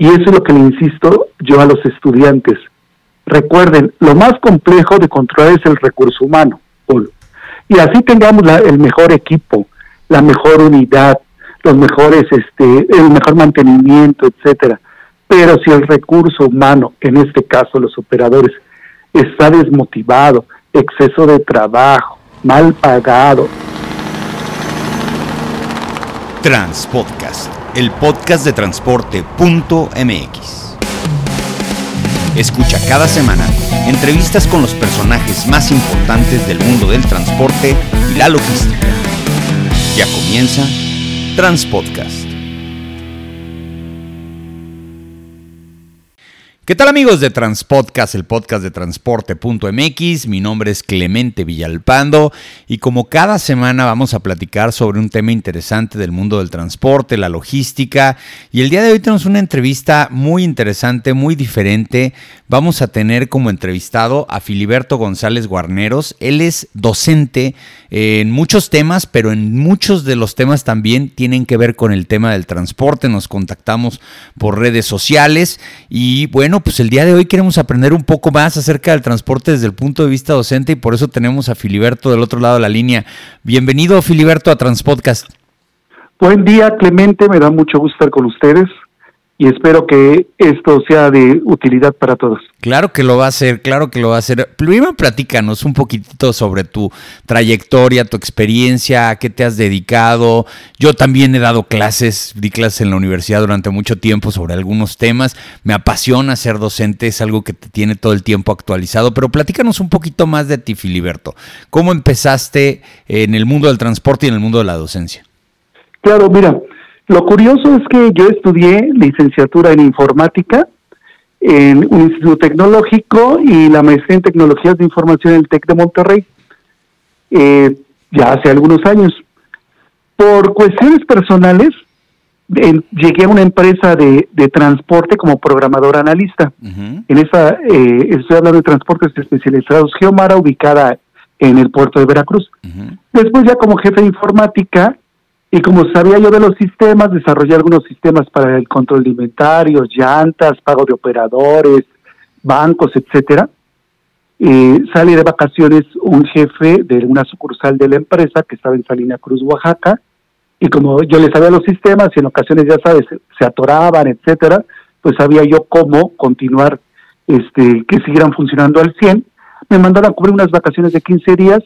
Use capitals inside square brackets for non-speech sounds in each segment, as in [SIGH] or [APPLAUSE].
Y eso es lo que le insisto yo a los estudiantes. Recuerden, lo más complejo de controlar es el recurso humano, Y así tengamos el mejor equipo, la mejor unidad, los mejores, este, el mejor mantenimiento, etcétera. Pero si el recurso humano, en este caso los operadores, está desmotivado, exceso de trabajo, mal pagado. Transpodcast, el podcast de transporte.mx. Escucha cada semana entrevistas con los personajes más importantes del mundo del transporte y la logística. Ya comienza Transpodcast. ¿Qué tal amigos de Transpodcast, el podcast de transporte.mx? Mi nombre es Clemente Villalpando y como cada semana vamos a platicar sobre un tema interesante del mundo del transporte, la logística y el día de hoy tenemos una entrevista muy interesante, muy diferente. Vamos a tener como entrevistado a Filiberto González Guarneros. Él es docente en muchos temas, pero en muchos de los temas también tienen que ver con el tema del transporte. Nos contactamos por redes sociales y bueno, pues el día de hoy queremos aprender un poco más acerca del transporte desde el punto de vista docente y por eso tenemos a Filiberto del otro lado de la línea. Bienvenido, Filiberto, a Transpodcast. Buen día, Clemente, me da mucho gusto estar con ustedes y espero que esto sea de utilidad para todos. Claro que lo va a hacer, claro que lo va a hacer. Primero platícanos un poquitito sobre tu trayectoria, tu experiencia, a qué te has dedicado. Yo también he dado clases, di clases en la universidad durante mucho tiempo sobre algunos temas. Me apasiona ser docente, es algo que te tiene todo el tiempo actualizado, pero platícanos un poquito más de ti, Filiberto. ¿Cómo empezaste en el mundo del transporte y en el mundo de la docencia? Claro, mira, lo curioso es que yo estudié licenciatura en informática en un instituto tecnológico y la maestría en tecnologías de información en el TEC de Monterrey, eh, ya hace algunos años. Por cuestiones personales, llegué a una empresa de, transporte como programador analista. En esa, eh, estoy hablando de transportes especializados, Geomara, ubicada en el puerto de Veracruz. Después ya como jefe de informática, y como sabía yo de los sistemas, desarrollé algunos sistemas para el control de llantas, pago de operadores, bancos, etcétera. Y salí de vacaciones un jefe de una sucursal de la empresa que estaba en Salina Cruz, Oaxaca, y como yo le sabía los sistemas y en ocasiones, ya sabes, se atoraban, etcétera, pues sabía yo cómo continuar, este, que siguieran funcionando al 100. Me mandaron a cubrir unas vacaciones de 15 días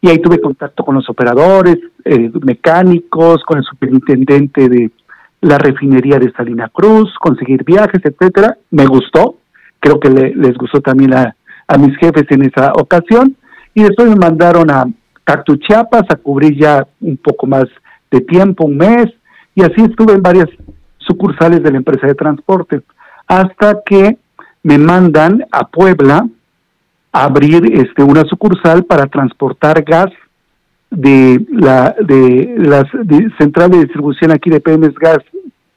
y ahí tuve contacto con los operadores, eh, mecánicos, con el superintendente de la refinería de Salina Cruz, conseguir viajes, etcétera. Me gustó, creo que les gustó también a, a, mis jefes en esa ocasión y después me mandaron a Cactu Chiapas a cubrir ya un poco más de tiempo, un mes, y así estuve en varias sucursales de la empresa de transporte, hasta que me mandan a Puebla abrir este una sucursal para transportar gas de la de las central de distribución aquí de Pemex Gas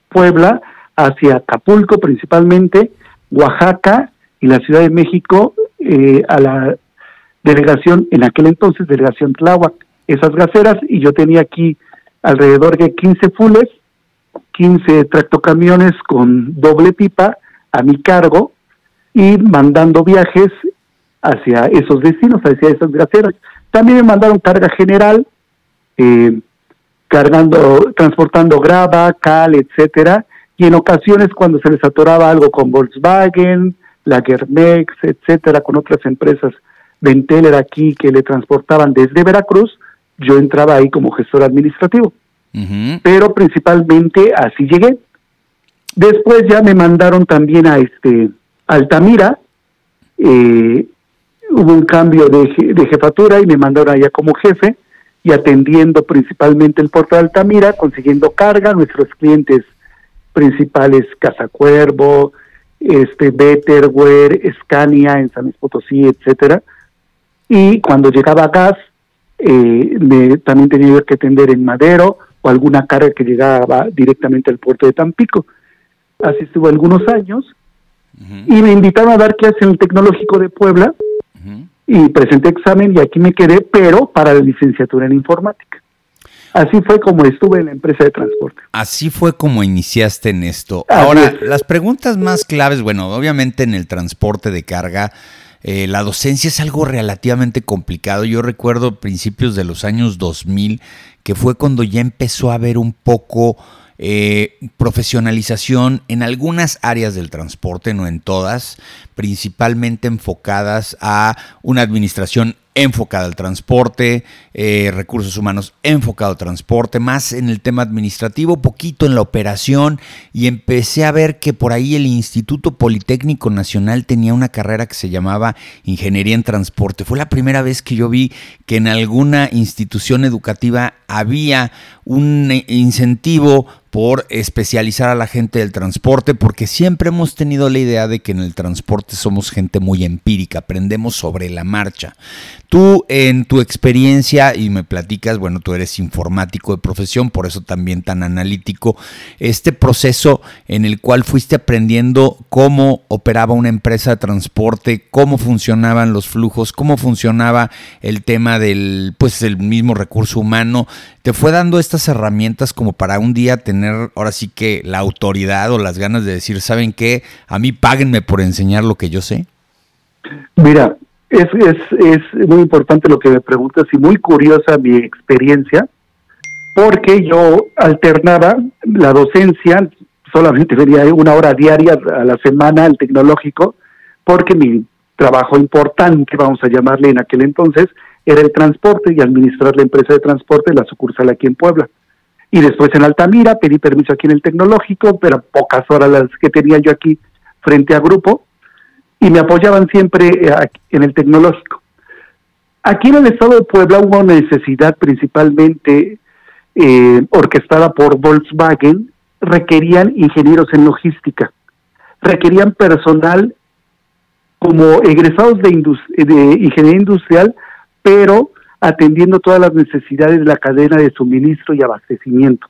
Puebla hacia Acapulco principalmente, Oaxaca y la Ciudad de México eh, a la delegación, en aquel entonces delegación Tláhuac, esas gaseras y yo tenía aquí alrededor de 15 fules, 15 tractocamiones con doble pipa a mi cargo y mandando viajes hacia esos destinos, hacia esas gaseras. También me mandaron carga general, eh, cargando, transportando grava, cal, etcétera, y en ocasiones cuando se les atoraba algo con Volkswagen, la Germex, etcétera, con otras empresas Venteler aquí que le transportaban desde Veracruz, yo entraba ahí como gestor administrativo. Pero principalmente así llegué. Después ya me mandaron también a este Altamira, eh, hubo un cambio de, jefatura y me mandaron allá como jefe y atendiendo principalmente el puerto de Altamira, consiguiendo carga, nuestros clientes principales Casa Cuervo, este Betterware, Scania en San Luis Potosí, etcétera. Y cuando llegaba gas, eh, me, también tenía que atender en Madero o alguna carga que llegaba directamente al puerto de Tampico. Así estuvo algunos años. Y me invitaron a dar clases en el Tecnológico de Puebla, y presenté examen y aquí me quedé, pero para la licenciatura en informática. Así fue como estuve en la empresa de transporte. Así fue como iniciaste en esto. Ahora, las preguntas más claves, bueno, obviamente en el transporte de carga, eh, la docencia es algo relativamente complicado. Yo recuerdo principios de los años 2000, que fue cuando ya empezó a haber un poco eh, profesionalización en algunas áreas del transporte, no en todas, principalmente enfocadas a una administración enfocada al transporte, eh, recursos humanos enfocado al transporte, más en el tema administrativo, poquito en la operación y empecé a ver que por ahí el Instituto Politécnico Nacional tenía una carrera que se llamaba Ingeniería en Transporte. Fue la primera vez que yo vi que en alguna institución educativa había un incentivo por especializar a la gente del transporte, porque siempre hemos tenido la idea de que en el transporte somos gente muy empírica, aprendemos sobre la marcha. Tú en tu experiencia, y me platicas, bueno, tú eres informático de profesión, por eso también tan analítico, este proceso en el cual fuiste aprendiendo cómo operaba una empresa de transporte, cómo funcionaban los flujos, cómo funcionaba el tema del, pues, el mismo recurso humano, te fue dando estas herramientas como para un día tener ahora sí que la autoridad o las ganas de decir, ¿saben qué? A mí páguenme por enseñar lo que yo sé. Mira, es, es, es muy importante lo que me preguntas y muy curiosa mi experiencia, porque yo alternaba la docencia, solamente venía una hora diaria a la semana al tecnológico, porque mi trabajo importante, vamos a llamarle en aquel entonces, era el transporte y administrar la empresa de transporte, la sucursal aquí en Puebla. Y después en Altamira pedí permiso aquí en el tecnológico, pero pocas horas las que tenía yo aquí frente a grupo, y me apoyaban siempre eh, en el tecnológico. Aquí en el estado de Puebla hubo una necesidad principalmente eh, orquestada por Volkswagen, requerían ingenieros en logística, requerían personal como egresados de, de ingeniería industrial, pero atendiendo todas las necesidades de la cadena de suministro y abastecimiento.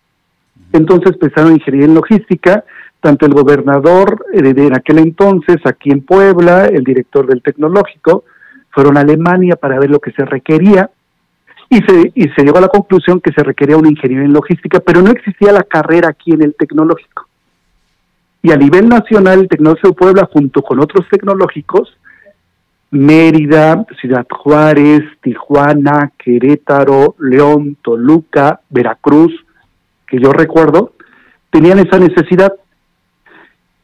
Entonces empezaron ingeniería en logística, tanto el gobernador de, aquel entonces aquí en Puebla, el director del tecnológico, fueron a Alemania para ver lo que se requería y se, y se llegó a la conclusión que se requería una ingeniería en logística, pero no existía la carrera aquí en el tecnológico. Y a nivel nacional, el Tecnológico de Puebla, junto con otros tecnológicos, Mérida, Ciudad Juárez, Tijuana, Querétaro, León, Toluca, Veracruz, que yo recuerdo, tenían esa necesidad.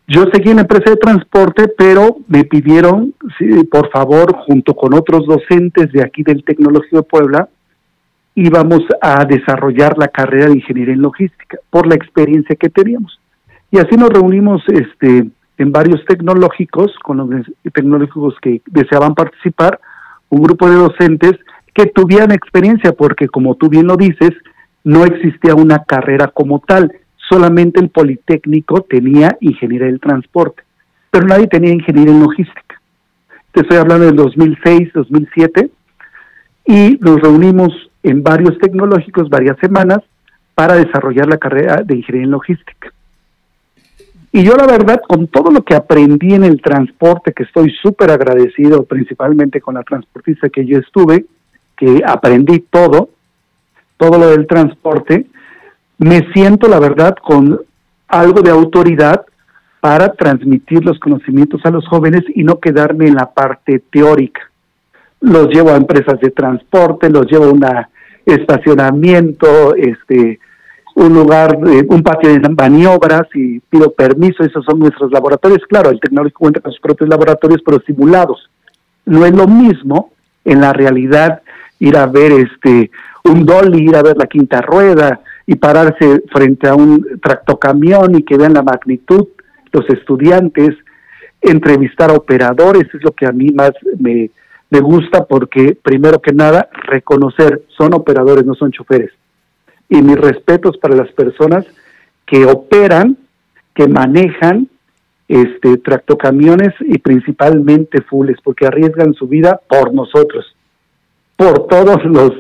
Yo seguí en la empresa de transporte, pero me pidieron, por favor, junto con otros docentes de aquí del Tecnológico de Puebla, íbamos a desarrollar la carrera de ingeniería en logística por la experiencia que teníamos. Y así nos reunimos este, en varios tecnológicos, con los tecnológicos que deseaban participar, un grupo de docentes que tuvieran experiencia, porque como tú bien lo dices, no existía una carrera como tal, solamente el Politécnico tenía ingeniería del transporte, pero nadie tenía ingeniería en logística. Te estoy hablando del 2006, 2007, y nos reunimos en varios tecnológicos varias semanas para desarrollar la carrera de ingeniería en logística. Y yo la verdad, con todo lo que aprendí en el transporte, que estoy súper agradecido, principalmente con la transportista que yo estuve, que aprendí todo, todo lo del transporte, me siento, la verdad, con algo de autoridad para transmitir los conocimientos a los jóvenes y no quedarme en la parte teórica. Los llevo a empresas de transporte, los llevo a un estacionamiento, este, un lugar, un patio de maniobras y pido permiso, esos son nuestros laboratorios. Claro, el tecnológico cuenta con sus propios laboratorios, pero simulados. No es lo mismo en la realidad ir a ver este un dolly, ir a ver la quinta rueda, y pararse frente a un tractocamión y que vean la magnitud, los estudiantes, entrevistar a operadores, es lo que a mí más me, me gusta porque, primero que nada, reconocer, son operadores, no son choferes. Y mis respetos para las personas que operan, que manejan este tractocamiones y principalmente fules, porque arriesgan su vida por nosotros, por todos los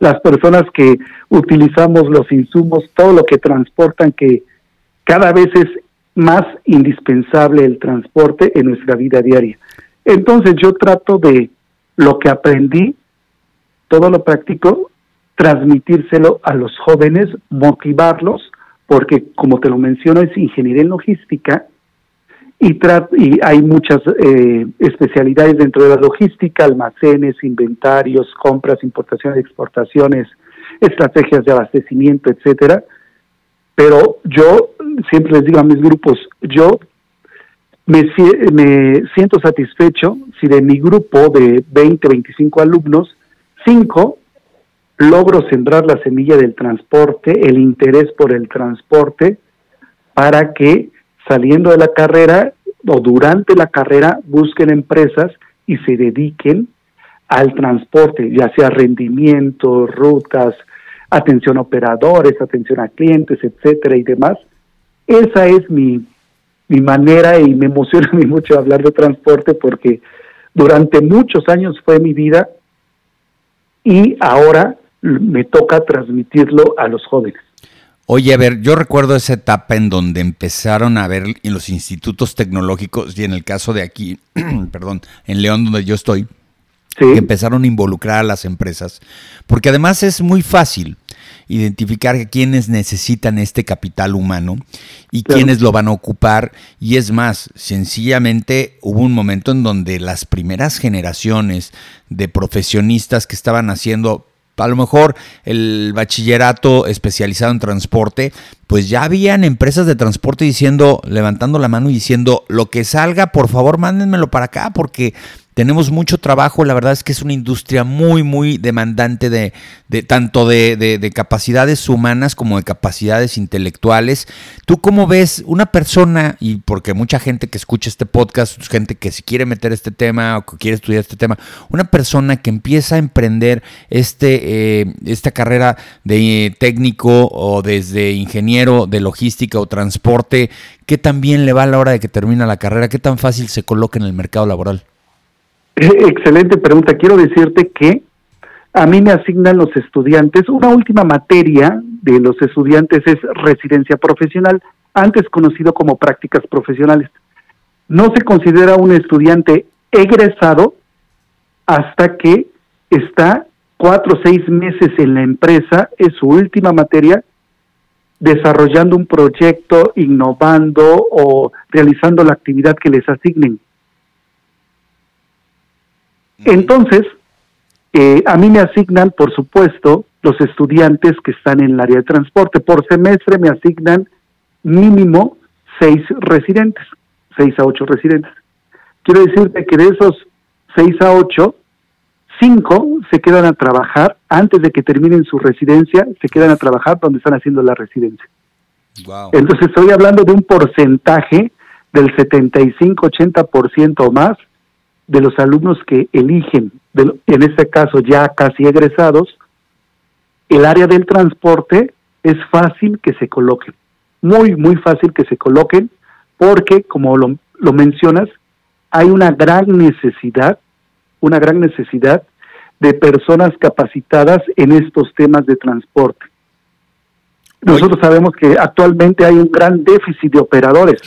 las personas que utilizamos los insumos, todo lo que transportan, que cada vez es más indispensable el transporte en nuestra vida diaria. Entonces yo trato de lo que aprendí, todo lo práctico, transmitírselo a los jóvenes, motivarlos, porque como te lo menciono es ingeniería en logística y, hay muchas eh, especialidades dentro de la logística, almacenes, inventarios, compras, importaciones, exportaciones, estrategias de abastecimiento, etcétera. Pero yo siempre les digo a mis grupos, yo me, me siento satisfecho si de mi grupo de 20, 25 alumnos, 5 logro sembrar la semilla del transporte, el interés por el transporte, para que saliendo de la carrera o durante la carrera busquen empresas y se dediquen al transporte, ya sea rendimiento, rutas, atención a operadores, atención a clientes, etcétera y demás. Esa es mi, mi manera y me emociona mucho hablar de transporte porque durante muchos años fue mi vida y ahora me toca transmitirlo a los jóvenes. Oye, a ver, yo recuerdo esa etapa en donde empezaron a ver en los institutos tecnológicos y en el caso de aquí, [CLEARS THROAT] perdón, en León donde yo estoy, que empezaron a involucrar a las empresas, porque además es muy fácil identificar a quienes necesitan este capital humano y quienes lo van a ocupar. Y es más, sencillamente hubo un momento en donde las primeras generaciones de profesionistas que estaban haciendo a lo mejor el bachillerato especializado en transporte, pues ya habían empresas de transporte diciendo, levantando la mano y diciendo, lo que salga, por favor, mándenmelo para acá, porque tenemos mucho trabajo, la verdad es que es una industria muy, muy demandante de, de tanto de, de, capacidades humanas como de capacidades intelectuales. ¿Tú cómo ves una persona, y porque mucha gente que escucha este podcast, gente que si quiere meter este tema o que quiere estudiar este tema, una persona que empieza a emprender este, eh, esta carrera de técnico o desde ingeniero de logística o transporte, ¿qué tan bien le va a la hora de que termina la carrera? ¿Qué tan fácil se coloca en el mercado laboral? [LAUGHS] Excelente pregunta. Quiero decirte que a mí me asignan los estudiantes, una última materia de los estudiantes es residencia profesional, antes conocido como prácticas profesionales. No se considera un estudiante egresado hasta que está cuatro o seis meses en la empresa, es su última materia, desarrollando un proyecto, innovando o realizando la actividad que les asignen. Entonces, eh, a mí me asignan, por supuesto, los estudiantes que están en el área de transporte. Por semestre me asignan mínimo seis residentes, seis a ocho residentes. Quiero decirte que de esos seis a ocho, cinco se quedan a trabajar antes de que terminen su residencia, se quedan a trabajar donde están haciendo la residencia. Entonces estoy hablando de un porcentaje del 75-80% o más de los alumnos que eligen, en este caso ya casi egresados, el área del transporte es fácil que se coloquen, muy, muy fácil que se coloquen, porque como lo, lo mencionas, hay una gran necesidad, una gran necesidad de personas capacitadas en estos temas de transporte. Nosotros sabemos que actualmente hay un gran déficit de operadores.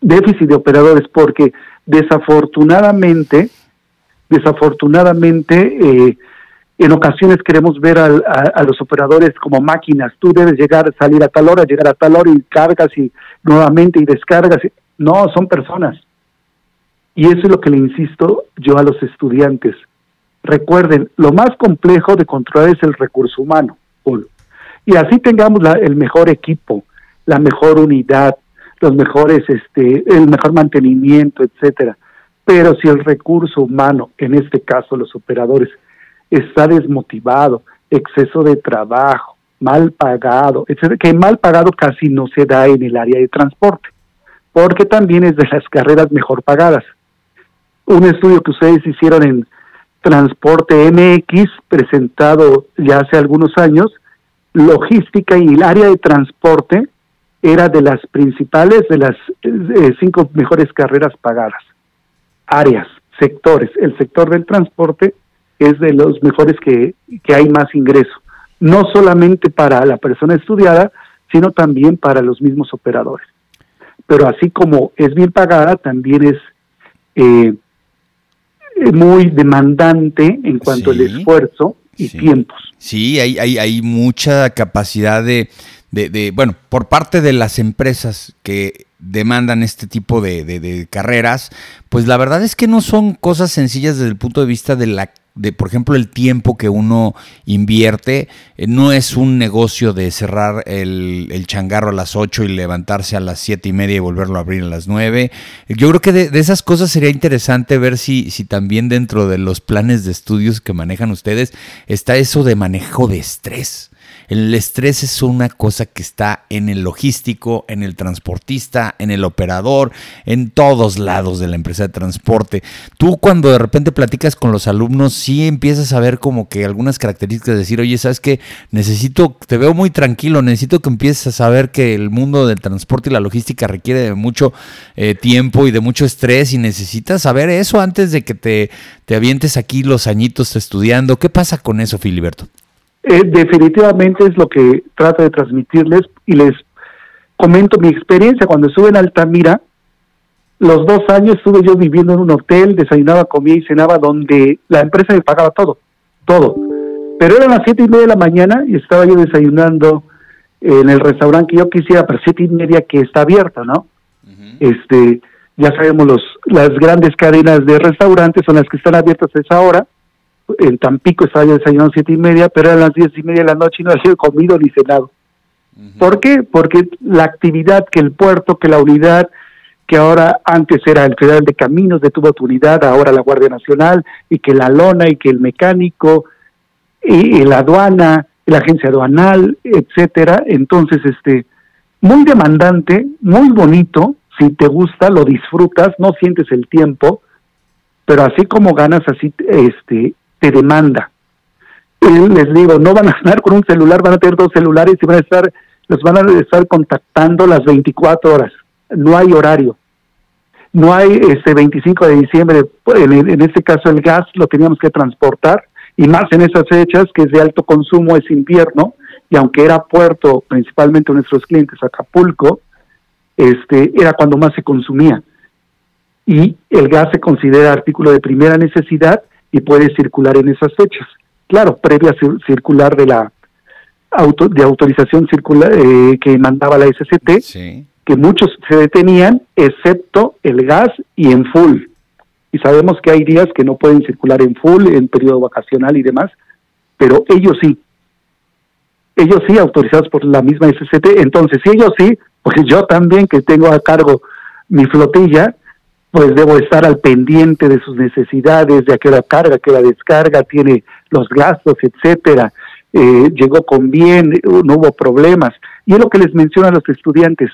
Déficit de operadores porque Desafortunadamente, desafortunadamente, eh, en ocasiones queremos ver a, los operadores como máquinas. Tú debes llegar, salir a tal hora, llegar a tal hora y cargas y nuevamente y descargas. No, son personas. Y eso es lo que le insisto yo a los estudiantes. Recuerden, lo más complejo de controlar es el recurso humano. Y así tengamos el mejor equipo, la mejor unidad, los mejores, este, el mejor mantenimiento, etcétera. Pero si el recurso humano, en este caso los operadores, está desmotivado, exceso de trabajo, mal pagado, etcétera, que mal pagado casi no se da en el área de transporte, porque también es de las carreras mejor pagadas. Un estudio que ustedes hicieron en Transporte MX, presentado ya hace algunos años, logística y el área de transporte era de las principales, de las eh, cinco mejores carreras pagadas. Áreas, sectores. El sector del transporte es de los mejores que, que hay más ingreso. No solamente para la persona estudiada, sino también para los mismos operadores. Pero así como es bien pagada, también es eh, muy demandante en cuanto al esfuerzo y tiempos. Sí, hay, hay, hay mucha capacidad de, de, bueno, por parte de las empresas que demandan este tipo de, de, carreras, pues la verdad es que no son cosas sencillas desde el punto de vista de la de, por ejemplo, el tiempo que uno invierte, eh, no es un negocio de cerrar el, el, changarro a las 8 y levantarse a las siete y media y volverlo a abrir a las 9. Yo creo que de, de, esas cosas sería interesante ver si, si también dentro de los planes de estudios que manejan ustedes está eso de manejo de estrés. El estrés es una cosa que está en el logístico, en el transportista, en el operador, en todos lados de la empresa de transporte. Tú cuando de repente platicas con los alumnos, sí empiezas a ver como que algunas características, de decir, oye, ¿sabes qué? Necesito, te veo muy tranquilo, necesito que empieces a saber que el mundo del transporte y la logística requiere de mucho eh, tiempo y de mucho estrés y necesitas saber eso antes de que te, te avientes aquí los añitos estudiando. ¿Qué pasa con eso, Filiberto? Eh, definitivamente es lo que trato de transmitirles y les comento mi experiencia cuando estuve en Altamira. Los dos años estuve yo viviendo en un hotel, desayunaba, comía y cenaba donde la empresa me pagaba todo, todo. Pero eran las siete y media de la mañana y estaba yo desayunando en el restaurante que yo quisiera, pero siete y media que está abierto, ¿no? Este, ya sabemos los las grandes cadenas de restaurantes son las que están abiertas a esa hora en Tampico estaba yo desayunando siete y media, pero eran las diez y media de la noche y no había comido ni cenado. ¿Por qué? Porque la actividad que el puerto, que la unidad, que ahora antes era el Federal de Caminos de tuvo tu unidad, ahora la Guardia Nacional, y que la lona, y que el mecánico, y, la aduana, la agencia aduanal, etcétera. Entonces, este, muy demandante, muy bonito, si te gusta, lo disfrutas, no sientes el tiempo, pero así como ganas, así este, te demanda. Y les digo, no van a estar con un celular, van a tener dos celulares y van a estar, los van a estar contactando las 24 horas. No hay horario. No hay este 25 de diciembre, en, en este caso el gas lo teníamos que transportar y más en esas fechas que es de alto consumo, es invierno, y aunque era puerto, principalmente nuestros clientes, Acapulco, este, era cuando más se consumía. Y el gas se considera artículo de primera necesidad y puede circular en esas fechas. Claro, previa circular de la auto, de autorización circular eh, que mandaba la SCT, que muchos se detenían, excepto el gas y en full. Y sabemos que hay días que no pueden circular en full, en periodo vacacional y demás, pero ellos sí. Ellos sí, autorizados por la misma SCT. Entonces, si ellos sí, pues yo también que tengo a cargo mi flotilla, pues debo estar al pendiente de sus necesidades, de a qué hora carga, a qué hora descarga, tiene los gastos, etcétera. Eh, llegó con bien, no hubo problemas. Y es lo que les menciono a los estudiantes.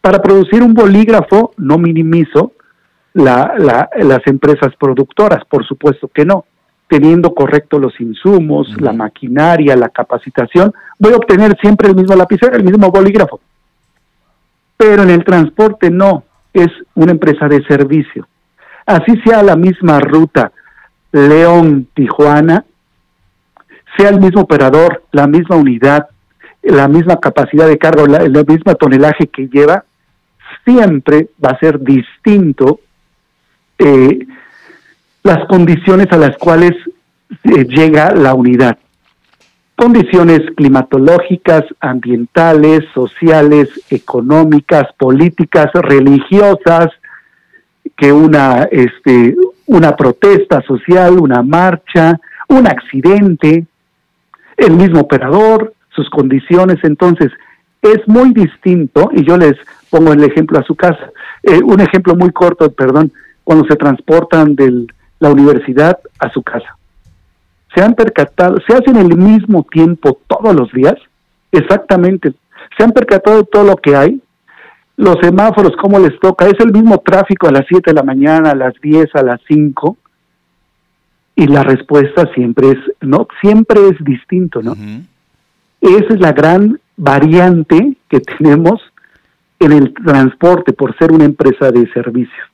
Para producir un bolígrafo, no minimizo la, la, las empresas productoras, por supuesto que no. Teniendo correcto los insumos, la maquinaria, la capacitación, voy a obtener siempre el mismo lapicero, el mismo bolígrafo. Pero en el transporte no, es una empresa de servicio. Así sea la misma ruta León-Tijuana, sea el mismo operador, la misma unidad, la misma capacidad de carga, el mismo tonelaje que lleva, siempre va a ser distinto eh, las condiciones a las cuales eh, llega la unidad condiciones climatológicas, ambientales, sociales, económicas, políticas, religiosas, que una, este, una protesta social, una marcha, un accidente, el mismo operador, sus condiciones. Entonces, es muy distinto, y yo les pongo el ejemplo a su casa, eh, un ejemplo muy corto, perdón, cuando se transportan de la universidad a su casa se han percatado, se hacen el mismo tiempo todos los días, exactamente, se han percatado de todo lo que hay, los semáforos, cómo les toca, es el mismo tráfico a las 7 de la mañana, a las 10, a las 5, y la respuesta siempre es, no, siempre es distinto, ¿no? Esa es la gran variante que tenemos en el transporte por ser una empresa de servicios.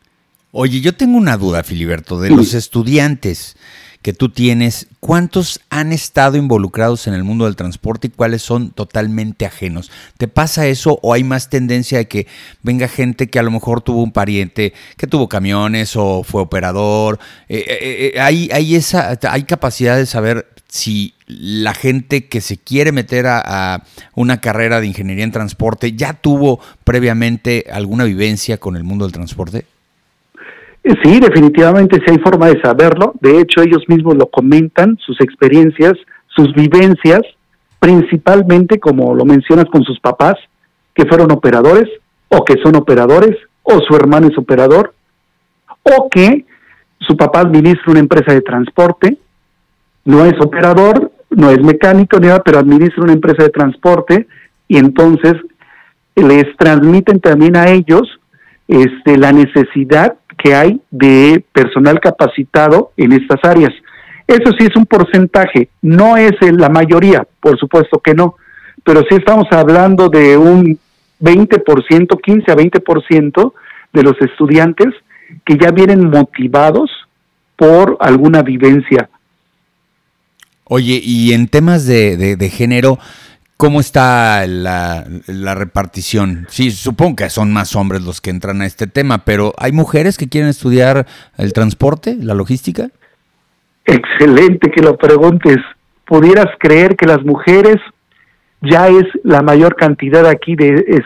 Oye, yo tengo una duda, Filiberto, de los estudiantes que tú tienes, ¿cuántos han estado involucrados en el mundo del transporte y cuáles son totalmente ajenos? ¿Te pasa eso o hay más tendencia de que venga gente que a lo mejor tuvo un pariente que tuvo camiones o fue operador? Eh, eh, eh, hay, hay, esa, hay capacidad de saber si la gente que se quiere meter a, una carrera de ingeniería en transporte ya tuvo previamente alguna vivencia con el mundo del transporte? Sí, definitivamente sí hay forma de saberlo. De hecho, ellos mismos lo comentan, sus experiencias, sus vivencias, principalmente, como lo mencionas, con sus papás, que fueron operadores, o que son operadores, o su hermano es operador, o que su papá administra una empresa de transporte, no es operador, no es mecánico ni nada, pero administra una empresa de transporte y entonces les transmiten también a ellos este, la necesidad que hay de personal capacitado en estas áreas. Eso sí es un porcentaje, no es la mayoría, por supuesto que no, pero sí estamos hablando de un 20%, 15 a 20% de los estudiantes que ya vienen motivados por alguna vivencia. Oye, y en temas de, de, género, ¿cómo está la, la, repartición? Sí, supongo que son más hombres los que entran a este tema, pero ¿hay mujeres que quieren estudiar el transporte, la logística? Excelente que lo preguntes. ¿Pudieras creer que las mujeres ya es la mayor cantidad aquí de,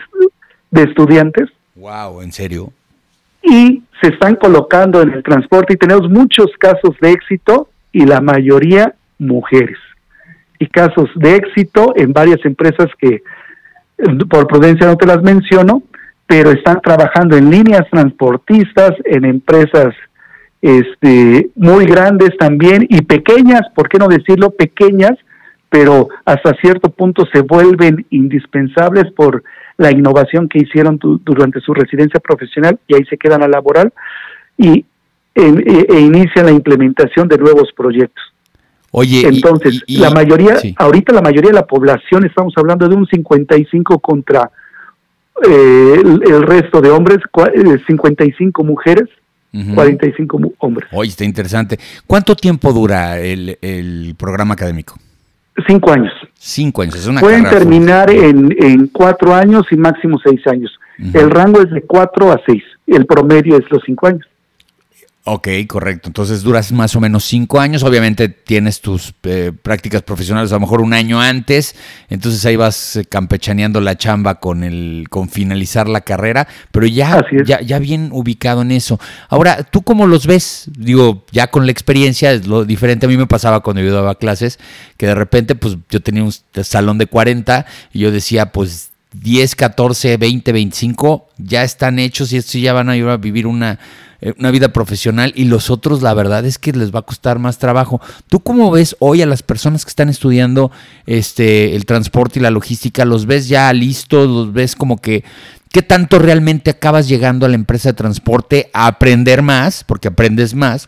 de estudiantes? Wow, ¿en serio? y se están colocando en el transporte y tenemos muchos casos de éxito y la mayoría mujeres. Y casos de éxito en varias empresas que por prudencia no te las menciono, pero están trabajando en líneas transportistas, en empresas este, muy grandes también y pequeñas, ¿por qué no decirlo? Pequeñas, pero hasta cierto punto se vuelven indispensables por la innovación que hicieron durante su residencia profesional y ahí se quedan a laboral y e, e, inician la implementación de nuevos proyectos. Oye, entonces la mayoría, ahorita la mayoría de la población estamos hablando de un 55 contra eh, el, resto de hombres, 55 eh, mujeres, 45 hombres. Oye, está interesante. ¿Cuánto tiempo dura el, el programa académico? Cinco años. Cinco años, es una Pueden terminar en, en, cuatro años y máximo seis años. El rango es de cuatro a seis. El promedio es los cinco años. Ok, correcto. Entonces duras más o menos cinco años. Obviamente tienes tus eh, prácticas profesionales a lo mejor un año antes. Entonces ahí vas eh, campechaneando la chamba con el, con finalizar la carrera, pero ya, ya, ya bien ubicado en eso. Ahora, ¿tú cómo los ves? Digo, ya con la experiencia es lo diferente. A mí me pasaba cuando yo daba clases, que de repente, pues yo tenía un salón de 40 y yo decía, pues 10, 14, 20, 25 ya están hechos y estos ya van a ir a vivir una eh, una vida profesional y los otros la verdad es que les va a costar más trabajo. ¿Tú cómo ves hoy a las personas que están estudiando este el transporte y la logística? ¿Los ves ya listos? ¿Los ves como que qué tanto realmente acabas llegando a la empresa de transporte a aprender más, porque aprendes más?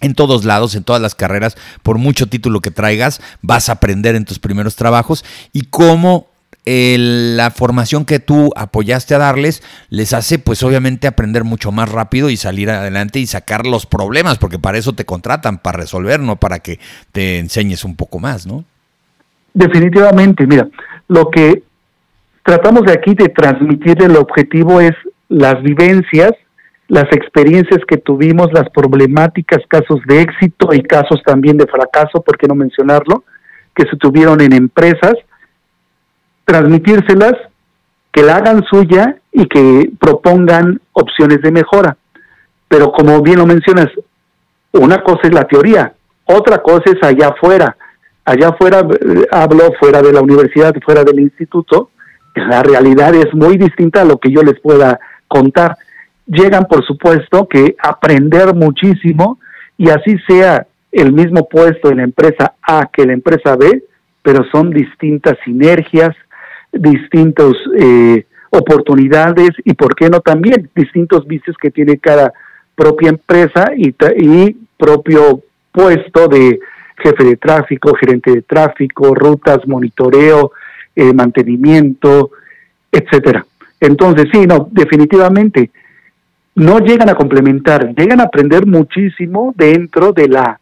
En todos lados, en todas las carreras, por mucho título que traigas, vas a aprender en tus primeros trabajos y cómo la formación que tú apoyaste a darles les hace pues obviamente aprender mucho más rápido y salir adelante y sacar los problemas, porque para eso te contratan, para resolver, no para que te enseñes un poco más, ¿no? Definitivamente, mira, lo que tratamos de aquí de transmitir el objetivo es las vivencias, las experiencias que tuvimos, las problemáticas, casos de éxito y casos también de fracaso, ¿por qué no mencionarlo? Que se tuvieron en empresas transmitírselas, que la hagan suya y que propongan opciones de mejora. Pero como bien lo mencionas, una cosa es la teoría, otra cosa es allá afuera. Allá afuera, eh, hablo fuera de la universidad, fuera del instituto, la realidad es muy distinta a lo que yo les pueda contar. Llegan, por supuesto, que aprender muchísimo y así sea el mismo puesto en la empresa A que la empresa B, pero son distintas sinergias, distintas eh, oportunidades y, ¿por qué no también distintos vicios que tiene cada propia empresa y, y propio puesto de jefe de tráfico, gerente de tráfico, rutas, monitoreo, eh, mantenimiento, etcétera. Entonces, sí, no, definitivamente no llegan a complementar, llegan a aprender muchísimo dentro de la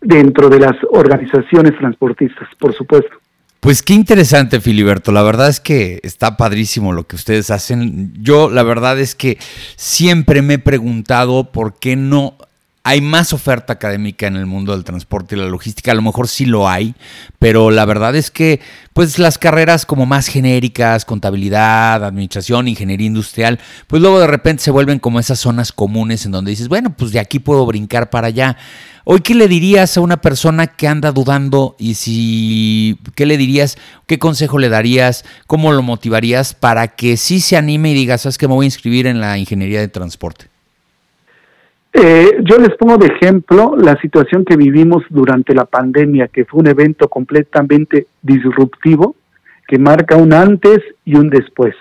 dentro de las organizaciones transportistas, por supuesto. Pues qué interesante, Filiberto. La verdad es que está padrísimo lo que ustedes hacen. Yo la verdad es que siempre me he preguntado por qué no hay más oferta académica en el mundo del transporte y la logística, a lo mejor sí lo hay, pero la verdad es que pues las carreras como más genéricas, contabilidad, administración, ingeniería industrial, pues luego de repente se vuelven como esas zonas comunes en donde dices, bueno, pues de aquí puedo brincar para allá. Hoy, ¿qué le dirías a una persona que anda dudando y si, qué le dirías, qué consejo le darías, cómo lo motivarías para que sí se anime y diga, sabes que me voy a inscribir en la ingeniería de transporte? Eh, yo les pongo de ejemplo la situación que vivimos durante la pandemia, que fue un evento completamente disruptivo, que marca un antes y un después.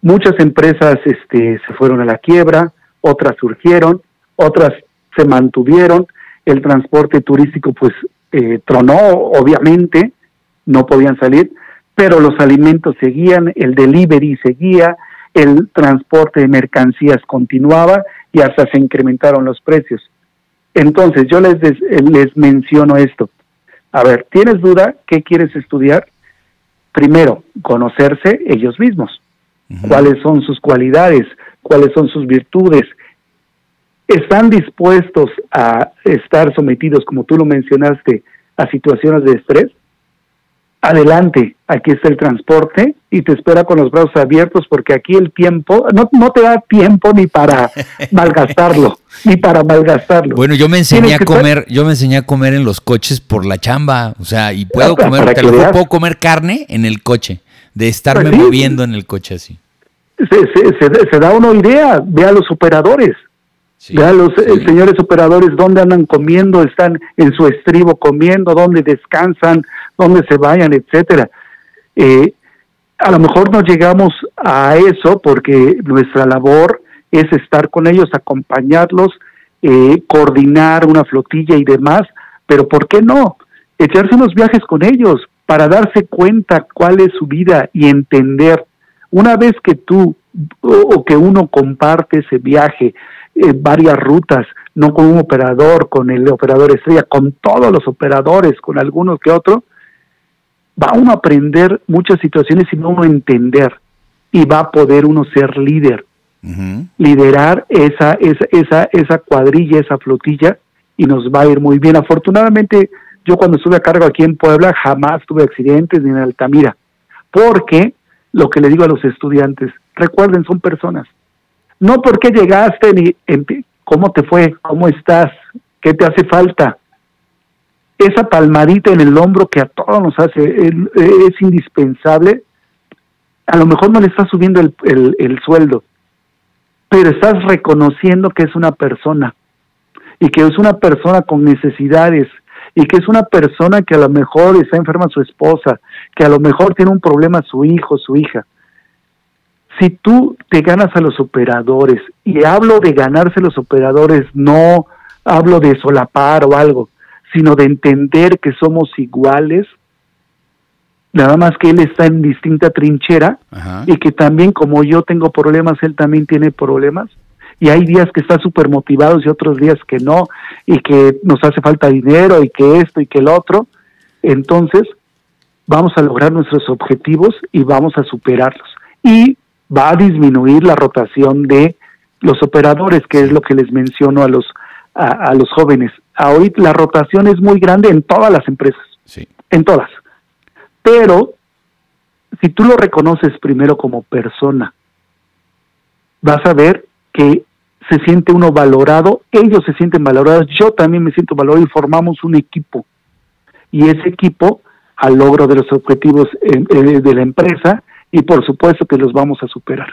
Muchas empresas este, se fueron a la quiebra, otras surgieron, otras se mantuvieron, el transporte turístico pues eh, tronó, obviamente, no podían salir, pero los alimentos seguían, el delivery seguía, el transporte de mercancías continuaba y hasta se incrementaron los precios. Entonces, yo les, les menciono esto. A ver, ¿tienes duda qué quieres estudiar? Primero, conocerse ellos mismos. ¿Cuáles son sus cualidades? ¿Cuáles son sus virtudes? ¿Están dispuestos a estar sometidos, como tú lo mencionaste, a situaciones de estrés? Adelante, aquí está el transporte y te espera con los brazos abiertos porque aquí el tiempo, no, no te da tiempo ni para [LAUGHS] malgastarlo, ni para malgastarlo. Bueno, yo me enseñé a comer, yo me enseñé a comer en los coches por la chamba, o sea, y puedo comer, te lo puedo comer carne en el coche, de estarme pues moviendo en el coche así. Se, se, da una idea, ve a los operadores, ve a los eh, señores operadores dónde andan comiendo, están en su estribo comiendo, dónde descansan, dónde se vayan, etcétera. Eh, a lo mejor no llegamos a eso porque nuestra labor es estar con ellos, acompañarlos, eh, coordinar una flotilla y demás, pero ¿por qué no? Echarse unos viajes con ellos para darse cuenta cuál es su vida y entender. Una vez que tú o, que uno comparte ese viaje, eh, varias rutas, no con un operador, con el operador estrella, con todos los operadores, con algunos que otros, va uno a aprender muchas situaciones y va uno a entender y va a poder uno ser líder, liderar esa, esa, esa, esa cuadrilla, esa flotilla y nos va a ir muy bien. Afortunadamente, yo cuando estuve a cargo aquí en Puebla jamás tuve accidentes ni en Altamira, porque lo que le digo a los estudiantes, recuerden, son personas. No porque llegaste ni cómo te fue, cómo estás, qué te hace falta, esa palmadita en el hombro que a todos nos hace es indispensable, a lo mejor no le estás subiendo el, el, sueldo, pero estás reconociendo que es una persona y que es una persona con necesidades y que es una persona que a lo mejor está enferma su esposa, que a lo mejor tiene un problema su hijo, su hija. Si tú te ganas a los operadores, y hablo de ganarse los operadores, no hablo de solapar o algo, sino de entender que somos iguales, nada más que él está en distinta trinchera y que también como yo tengo problemas, él también tiene problemas. Y hay días que está súper motivados y otros días que no, y que nos hace falta dinero y que esto y que el otro. Entonces, vamos a lograr nuestros objetivos y vamos a superarlos. Y va a disminuir la rotación de los operadores, que es lo que les menciono a los, a los jóvenes ahorita la rotación es muy grande en todas las empresas, sí. en todas. Pero si tú lo reconoces primero como persona, vas a ver que se siente uno valorado, ellos se sienten valorados, yo también me siento valorado y formamos un equipo. Y ese equipo al logro de los objetivos eh, eh, de la empresa y por supuesto que los vamos a superar.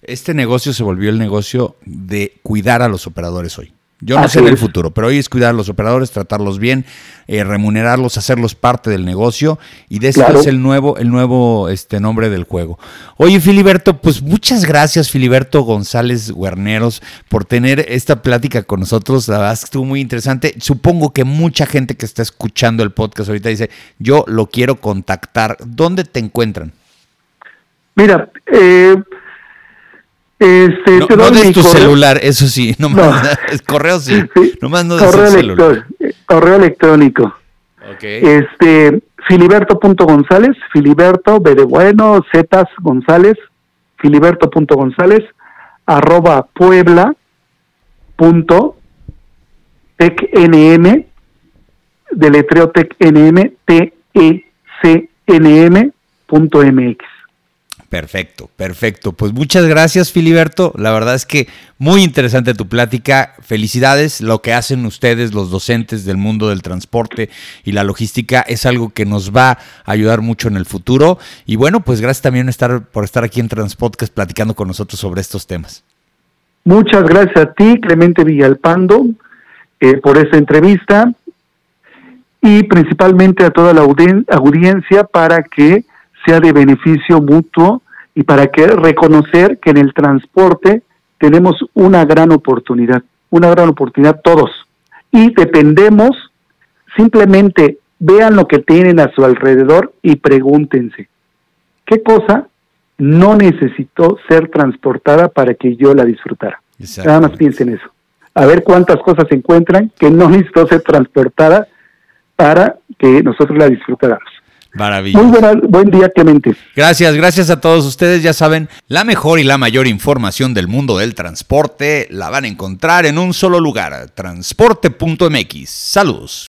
Este negocio se volvió el negocio de cuidar a los operadores hoy. Yo no sé en el futuro, pero hoy es cuidar a los operadores, tratarlos bien, eh, remunerarlos, hacerlos parte del negocio y de eso es el nuevo, el nuevo este, nombre del juego. Oye, Filiberto, pues muchas gracias, Filiberto González Guerneros, por tener esta plática con nosotros. La verdad es que estuvo muy interesante. Supongo que mucha gente que está escuchando el podcast ahorita dice, yo lo quiero contactar. ¿Dónde te encuentran? Mira, eh este, no, des tu celular, eso sí, [LAUGHS] no, correo sí, nomás no correo, el celular. correo electrónico. Okay. Este, filiberto.gonzález, Filiberto, B de bueno, Zetas González, filiberto.gonzález, arroba puebla punto TecNM, deletreo TecNM, T-E-C-N-M.mx. Perfecto, perfecto. Pues muchas gracias, Filiberto. La verdad es que muy interesante tu plática. Felicidades. Lo que hacen ustedes, los docentes del mundo del transporte y la logística, es algo que nos va a ayudar mucho en el futuro. Y bueno, pues gracias también estar, por estar aquí en Transpodcast platicando con nosotros sobre estos temas. Muchas gracias a ti, Clemente Villalpando, eh, por esta entrevista y principalmente a toda la audiencia para que sea de beneficio mutuo y para que reconocer que en el transporte tenemos una gran oportunidad, una gran oportunidad todos. Y dependemos, simplemente vean lo que tienen a su alrededor y pregúntense, ¿qué cosa no necesitó ser transportada para que yo la disfrutara? Nada más piensen eso. A ver cuántas cosas se encuentran que no necesitó ser transportada para que nosotros la disfrutáramos. Maravilloso. Muy buena, buen día, Clemente. Gracias, gracias a todos ustedes. Ya saben, la mejor y la mayor información del mundo del transporte la van a encontrar en un solo lugar, transporte.mx. Saludos.